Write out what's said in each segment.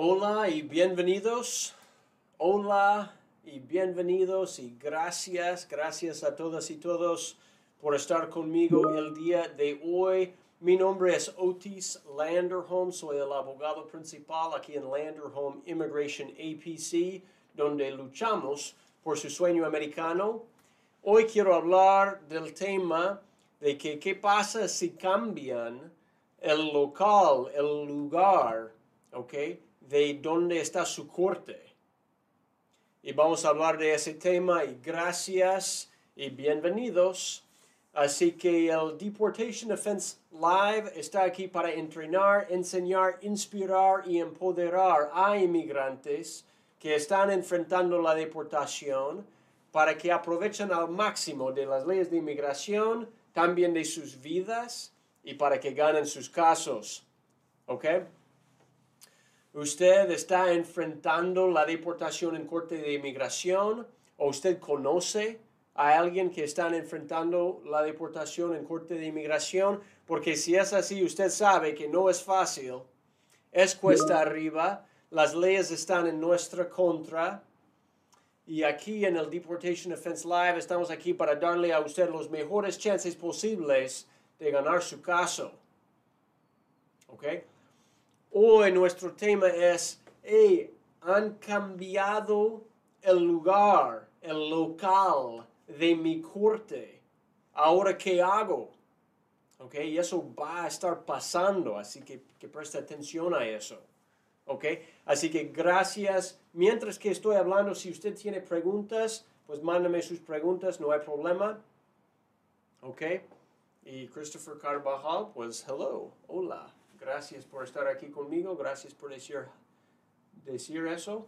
Hola y bienvenidos. Hola y bienvenidos y gracias, gracias a todas y todos por estar conmigo el día de hoy. Mi nombre es Otis Landerholm, soy el abogado principal aquí en Landerholm Immigration APC, donde luchamos por su sueño americano. Hoy quiero hablar del tema de que qué pasa si cambian el local, el lugar, ¿ok? De dónde está su corte. Y vamos a hablar de ese tema y gracias y bienvenidos. Así que el Deportation Defense Live está aquí para entrenar, enseñar, inspirar y empoderar a inmigrantes que están enfrentando la deportación para que aprovechen al máximo de las leyes de inmigración, también de sus vidas y para que ganen sus casos. ¿Ok? Usted está enfrentando la deportación en corte de inmigración o usted conoce a alguien que está enfrentando la deportación en corte de inmigración, porque si es así, usted sabe que no es fácil, es cuesta arriba, las leyes están en nuestra contra. Y aquí en el Deportation Defense Live estamos aquí para darle a usted los mejores chances posibles de ganar su caso. ¿Ok? Hoy nuestro tema es, hey, han cambiado el lugar, el local de mi corte. Ahora, ¿qué hago? ¿Ok? Y eso va a estar pasando, así que, que preste atención a eso. ¿Ok? Así que gracias. Mientras que estoy hablando, si usted tiene preguntas, pues mándame sus preguntas, no hay problema. ¿Ok? Y Christopher Carvajal, pues hello, hola. Gracias por estar aquí conmigo, gracias por decir, decir eso.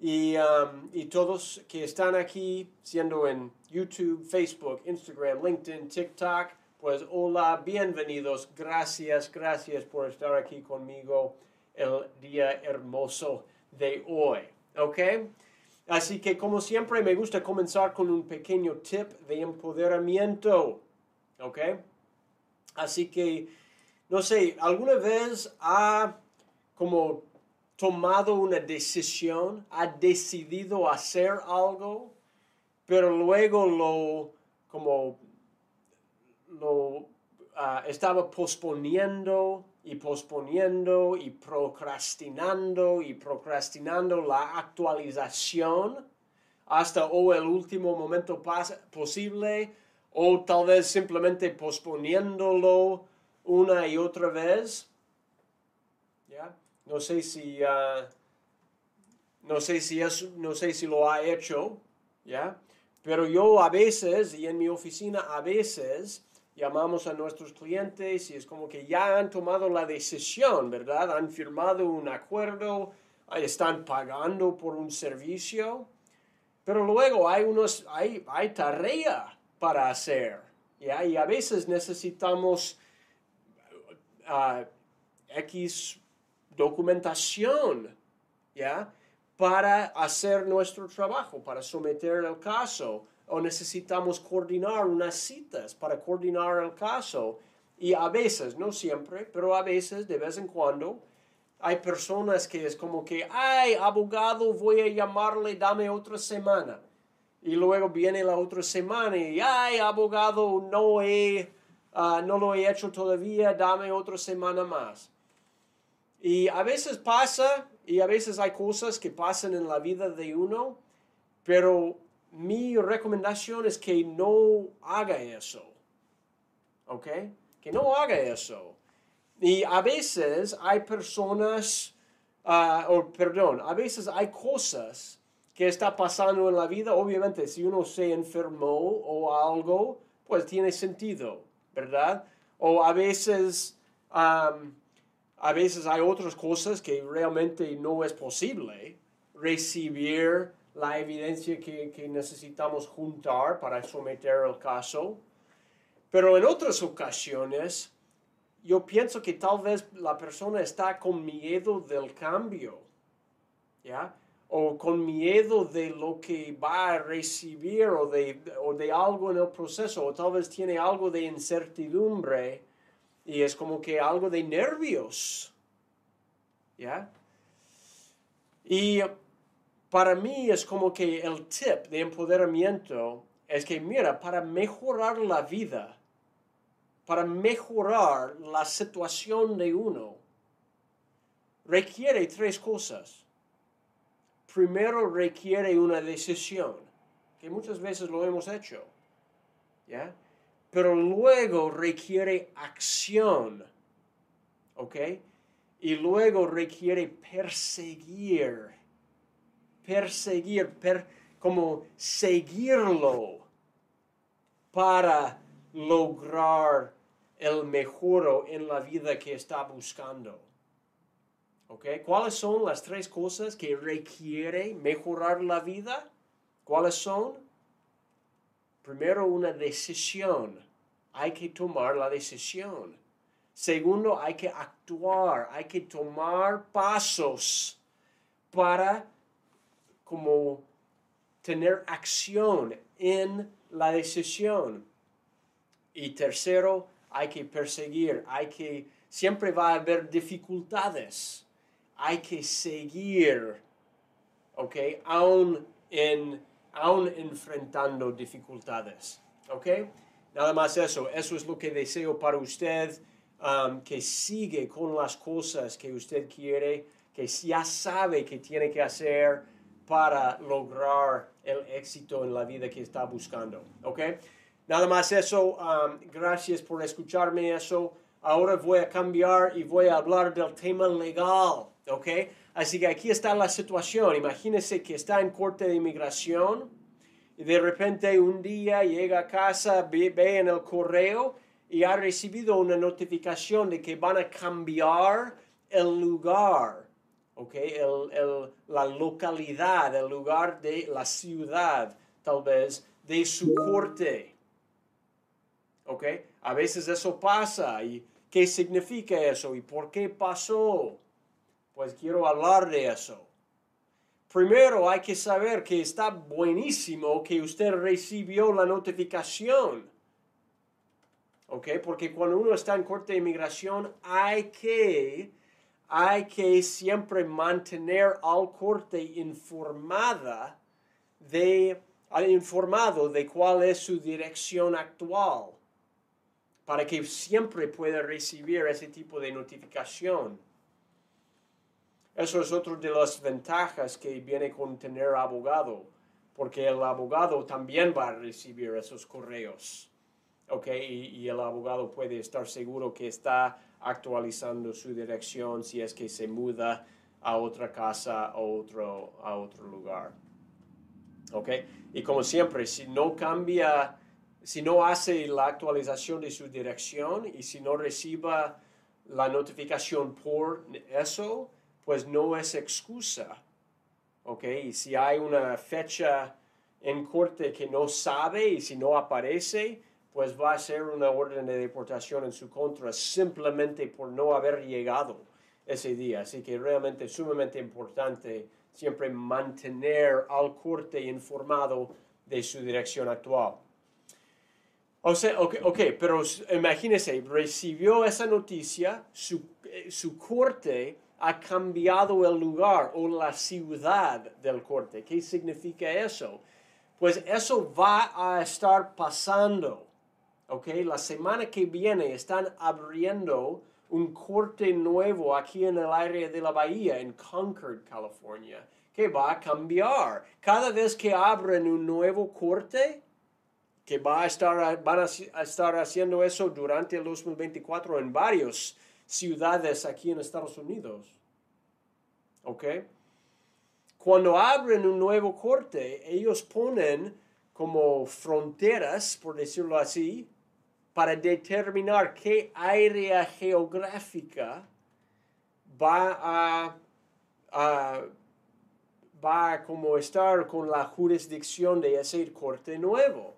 Y, um, y, todos que están aquí, siendo en YouTube, Facebook, Instagram, LinkedIn, TikTok, pues hola, bienvenidos, gracias, gracias por estar aquí conmigo el día hermoso de hoy. ¿Ok? Así que como siempre me gusta comenzar con un pequeño tip de empoderamiento. ¿Ok? Así que no sé, ¿alguna vez ha como tomado una decisión, ha decidido hacer algo, pero luego lo como lo ah, estaba posponiendo y posponiendo y procrastinando y procrastinando la actualización hasta o el último momento posible o tal vez simplemente posponiéndolo una y otra vez. ¿Ya? No sé si, ah, no sé si es, no sé si lo ha hecho, ¿ya? Pero yo a veces, y en mi oficina a veces, llamamos a nuestros clientes y es como que ya han tomado la decisión, ¿verdad? Han firmado un acuerdo, están pagando por un servicio, pero luego hay, unos, hay, hay tarea para hacer, ¿ya? Y a veces necesitamos X documentación, ¿ya? Para hacer nuestro trabajo, para someter el caso, o necesitamos coordinar unas citas para coordinar el caso. Y a veces, no siempre, pero a veces, de vez en cuando, hay personas que es como que, ay, abogado, voy a llamarle, dame otra semana. Y luego viene la otra semana y, ay, abogado, no he Ah, no lo he hecho todavía, dame otra semana más. Y a veces pasa, y a veces hay cosas que pasan en la vida de uno, pero mi recomendación es que no haga eso. ¿Ok? Que no haga eso. Y a veces hay personas, uh, o perdón, a veces hay cosas que está pasando en la vida. Obviamente, si uno se enfermó o algo, pues tiene sentido. ¿Verdad? O a veces, a veces hay otras cosas que realmente no es posible recibir la evidencia que, que necesitamos juntar para someter el caso. Pero en otras ocasiones, yo pienso que tal vez la persona está con miedo del cambio, ¿ya? O con miedo de lo que va a recibir o de, o de algo en el proceso, o tal vez tiene algo de incertidumbre y es como que algo de nervios. ¿Ya? Y para mí es como que el tip de empoderamiento es que, mira, para mejorar la vida, para mejorar la situación de uno, requiere tres cosas. Primero requiere una decisión, que muchas veces lo hemos hecho, ¿ya? Pero luego requiere acción, ¿ok? Y luego requiere perseguir, perseguir, como seguirlo para lograr el mejoro en la vida que está buscando. ¿Cuáles son las tres cosas que requiere mejorar la vida? ¿Cuáles son? Primero, una decisión. Hay que tomar la decisión. Segundo, hay que actuar, hay que tomar pasos para como tener acción en la decisión. Y tercero, hay que perseguir, hay que, siempre va a haber dificultades hay que seguir, ¿ok? Aún, en, aún enfrentando dificultades, ¿ok? Nada más eso, eso es lo que deseo para usted, um, que sigue con las cosas que usted quiere, que ya sabe que tiene que hacer para lograr el éxito en la vida que está buscando, ¿ok? Nada más eso, um, gracias por escucharme eso. Ahora voy a cambiar y voy a hablar del tema legal. ¿Ok? Así que aquí está la situación. Imagínese que está en corte de inmigración y de repente un día llega a casa, ve, en el correo y ha recibido una notificación de que van a cambiar el lugar, ¿ok? la localidad, el lugar de la ciudad, tal vez, de su corte. ¿Ok? A veces eso pasa. ¿Y qué significa eso? ¿Y por qué pasó? Pues quiero hablar de eso. Primero hay que saber que está buenísimo que usted recibió la notificación. ¿Ok? Porque cuando uno está en corte de inmigración hay que, hay que siempre mantener al corte informada de, informado de cuál es su dirección actual. Para que siempre pueda recibir ese tipo de notificación. Eso es otra de las ventajas que viene con tener abogado, porque el abogado también va a recibir esos correos. ¿ok? Y, el abogado puede estar seguro que está actualizando su dirección si es que se muda a otra casa o otro, a otro lugar. ¿ok? Y como siempre, si no cambia, si no hace la actualización de su dirección y si no reciba la notificación por eso, pues no es excusa. ¿Ok? Y si hay una fecha en corte que no sabe y si no aparece, pues va a ser una orden de deportación en su contra simplemente por no haber llegado ese día. Así que realmente es sumamente importante siempre mantener al corte informado de su dirección actual. O ok, okay pero imagínese, recibió esa noticia, su, eh, su corte ha cambiado el lugar o la ciudad del corte. ¿Qué significa eso? Pues eso va a estar pasando. ¿Ok? La semana que viene están abriendo un corte nuevo aquí en el área de la bahía, en Concord, California, que va a cambiar. Cada vez que abren un nuevo corte, que va a estar, van a estar haciendo eso durante el 2024 en varios ciudades aquí en Estados Unidos. ¿Ok? Cuando abren un nuevo corte, ellos ponen como fronteras, por decirlo así, para determinar qué área geográfica va a, va como estar con la jurisdicción de ese corte nuevo.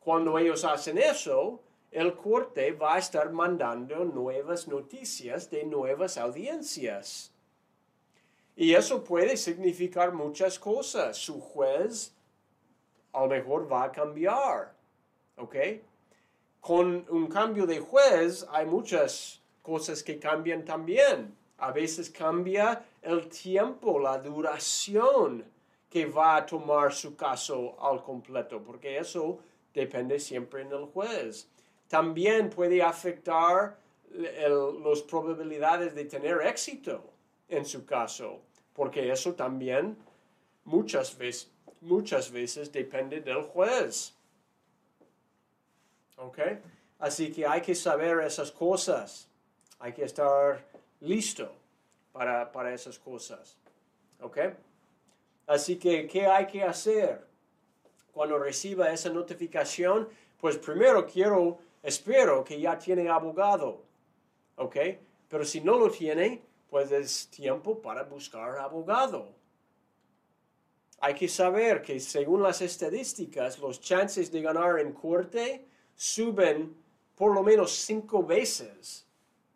Cuando ellos hacen eso, el corte va a estar mandando nuevas noticias de nuevas audiencias. Y eso puede significar muchas cosas. Su juez a lo mejor va a cambiar. ¿Ok? Con un cambio de juez hay muchas cosas que cambian también. A veces cambia el tiempo, la duración que va a tomar su caso al completo, porque eso depende siempre en el juez. También puede afectar las probabilidades de tener éxito en su caso, porque eso también muchas veces, muchas veces depende del juez. ¿Ok? Así que hay que saber esas cosas. Hay que estar listo para, para esas cosas. ¿Ok? Así que, ¿qué hay que hacer cuando reciba esa notificación? Pues primero quiero, espero que ya tiene abogado. ¿Ok? Pero si no lo tiene, pues es tiempo para buscar abogado. Hay que saber que según las estadísticas, los chances de ganar en corte suben por lo menos cinco veces,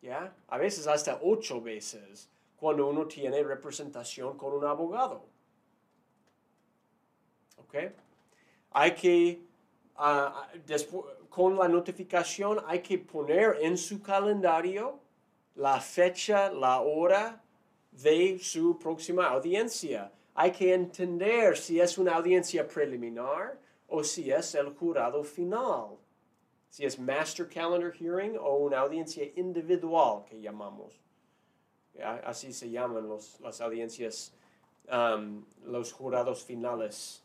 ¿ya? A veces hasta ocho veces cuando uno tiene representación con un abogado. ¿Ok? Hay que, ah, con la notificación, hay que poner en su calendario la fecha, la hora de su próxima audiencia. Hay que entender si es una audiencia preliminar o si es el jurado final si es Master Calendar Hearing o una audiencia individual que llamamos. Así se llaman los, las audiencias, um, los jurados finales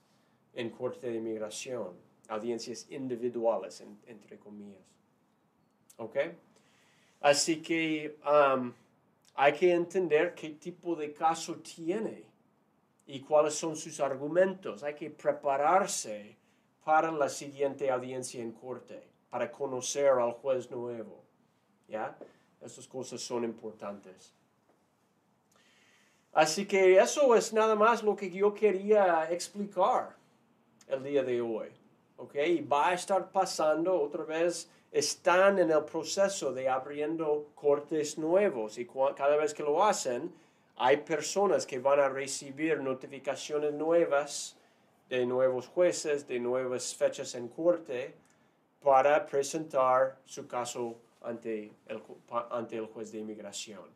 en Corte de Inmigración, audiencias individuales, entre comillas. ¿Ok? Así que um, hay que entender qué tipo de caso tiene y cuáles son sus argumentos. Hay que prepararse para la siguiente audiencia en corte para conocer al juez nuevo. ¿Ya? Estas cosas son importantes. Así que eso es nada más lo que yo quería explicar el día de hoy. ¿Ok? Y va a estar pasando otra vez, están en el proceso de abriendo cortes nuevos y cada vez que lo hacen, hay personas que van a recibir notificaciones nuevas de nuevos jueces, de nuevas fechas en corte para presentar su caso ante el, ante el juez de inmigración.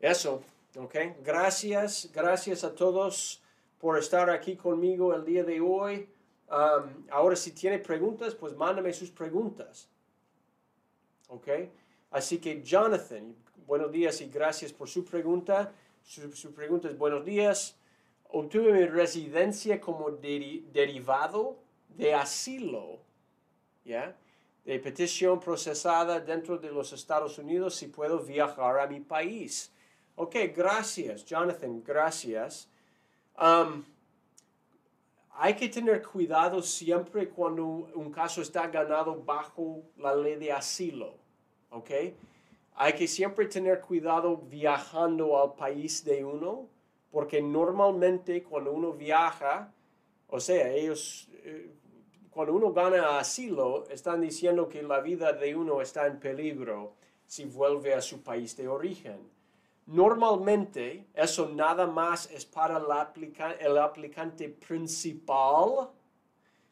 Eso, ¿ok? Gracias, gracias a todos por estar aquí conmigo el día de hoy. Um, ahora si tiene preguntas, pues mándame sus preguntas. ¿Ok? Así que Jonathan, buenos días y gracias por su pregunta. Su, pregunta es buenos días. Obtuve mi residencia como derivado de asilo, ¿ya? de petición procesada dentro de los Estados Unidos si puedo viajar a mi país. Ok, gracias, Jonathan, gracias. Um, hay que tener cuidado siempre cuando un caso está ganado bajo la ley de asilo. ¿Ok? Hay que siempre tener cuidado viajando al país de uno, porque normalmente cuando uno viaja, o sea, ellos eh, cuando uno gana asilo, están diciendo que la vida de uno está en peligro si vuelve a su país de origen. Normalmente, eso nada más es para el, aplicante principal.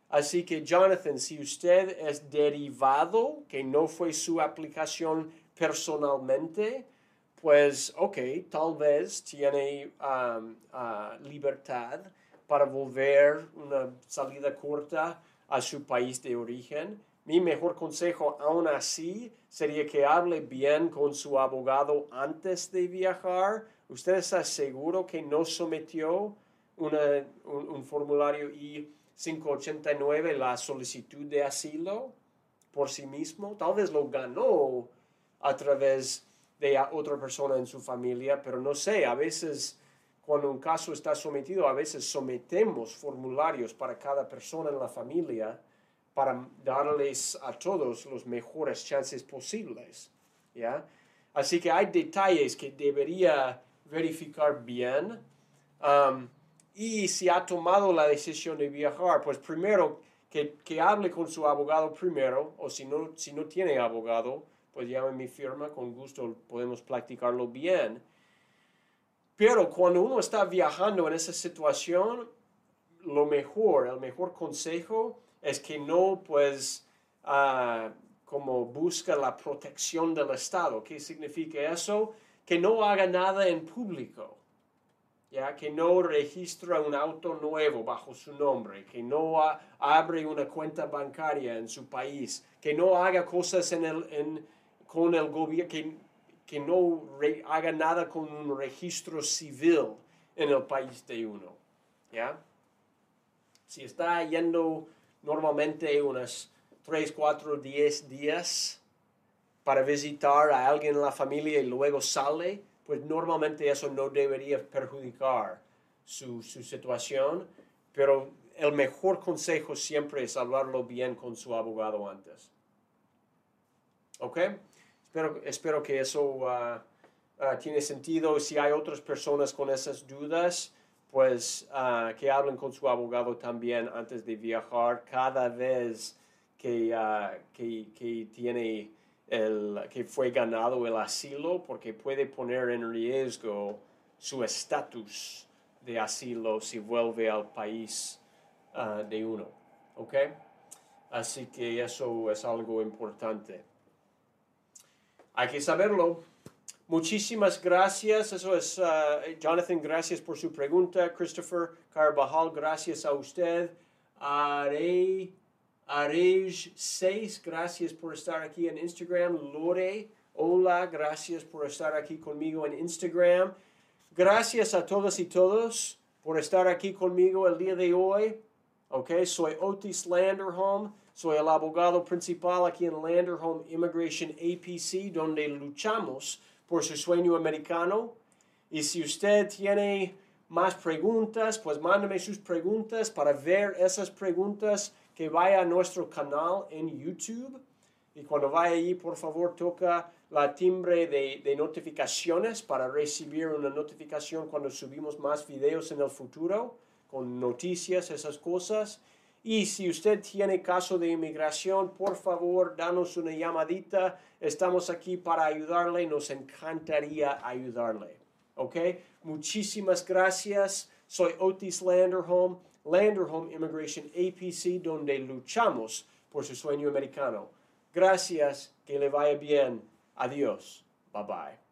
Así que, Jonathan, si usted es derivado, que no fue su aplicación personalmente, pues, ok, tal vez tiene um, uh, libertad para volver una salida corta a su país de origen. Mi mejor consejo aún así sería que hable bien con su abogado antes de viajar. ¿Usted está seguro que no sometió un, formulario I-589, la solicitud de asilo, por sí mismo? Tal vez lo ganó a través de otra persona en su familia, pero no sé, a veces cuando un caso está sometido, a veces sometemos formularios para cada persona en la familia para darles a todos los mejores chances posibles. ¿ya? Así que hay detalles que debería verificar bien. Um, y si ha tomado la decisión de viajar, pues primero que, que, hable con su abogado primero, o si no, si no tiene abogado, pues llame mi firma, con gusto podemos practicarlo bien pero cuando uno está viajando en esa situación, lo mejor, el mejor consejo es que no pues como busca la protección del Estado. ¿Qué significa eso? Que no haga nada en público. ¿Ya? que no registra un auto nuevo bajo su nombre, que no abre una cuenta bancaria en su país, que no haga cosas en el, con el gobierno, que, que no haga nada con un registro civil en el país de uno. ¿ya? Si está yendo normalmente unas 3, 4, 10 días para visitar a alguien en la familia y luego sale, pues normalmente eso no debería perjudicar su, su situación, pero el mejor consejo siempre es hablarlo bien con su abogado antes. ¿Ok? Espero, espero que eso uh, tiene sentido. Si hay otras personas con esas dudas, pues uh, que hablen con su abogado también antes de viajar cada vez que, que, tiene el, que fue ganado el asilo, porque puede poner en riesgo su estatus de asilo si vuelve al país de uno. ¿Ok? Así que eso es algo importante. Hay que saberlo. Muchísimas gracias. Eso es, uh, Jonathan, gracias por su pregunta. Christopher Carvajal, gracias a usted. Arej 6, gracias por estar aquí en Instagram. Lore, hola, gracias por estar aquí conmigo en Instagram. Gracias a todos y todos por estar aquí conmigo el día de hoy. Ok, soy Otis Landerholm. Soy el abogado principal aquí en Landerholm Immigration APC, donde luchamos por su sueño americano. Y si usted tiene más preguntas, pues mándeme sus preguntas para ver esas preguntas que vaya a nuestro canal en YouTube. Y cuando vaya allí, por favor, toca la timbre de, de, notificaciones para recibir una notificación cuando subimos más videos en el futuro, con noticias, esas cosas. Y si usted tiene caso de inmigración, por favor, danos una llamadita. Estamos aquí para ayudarle. Nos encantaría ayudarle. ¿Ok? Muchísimas gracias. Soy Otis Landerholm, Landerholm Immigration APC, donde luchamos por su sueño americano. Gracias. Que le vaya bien. Adiós. Bye bye.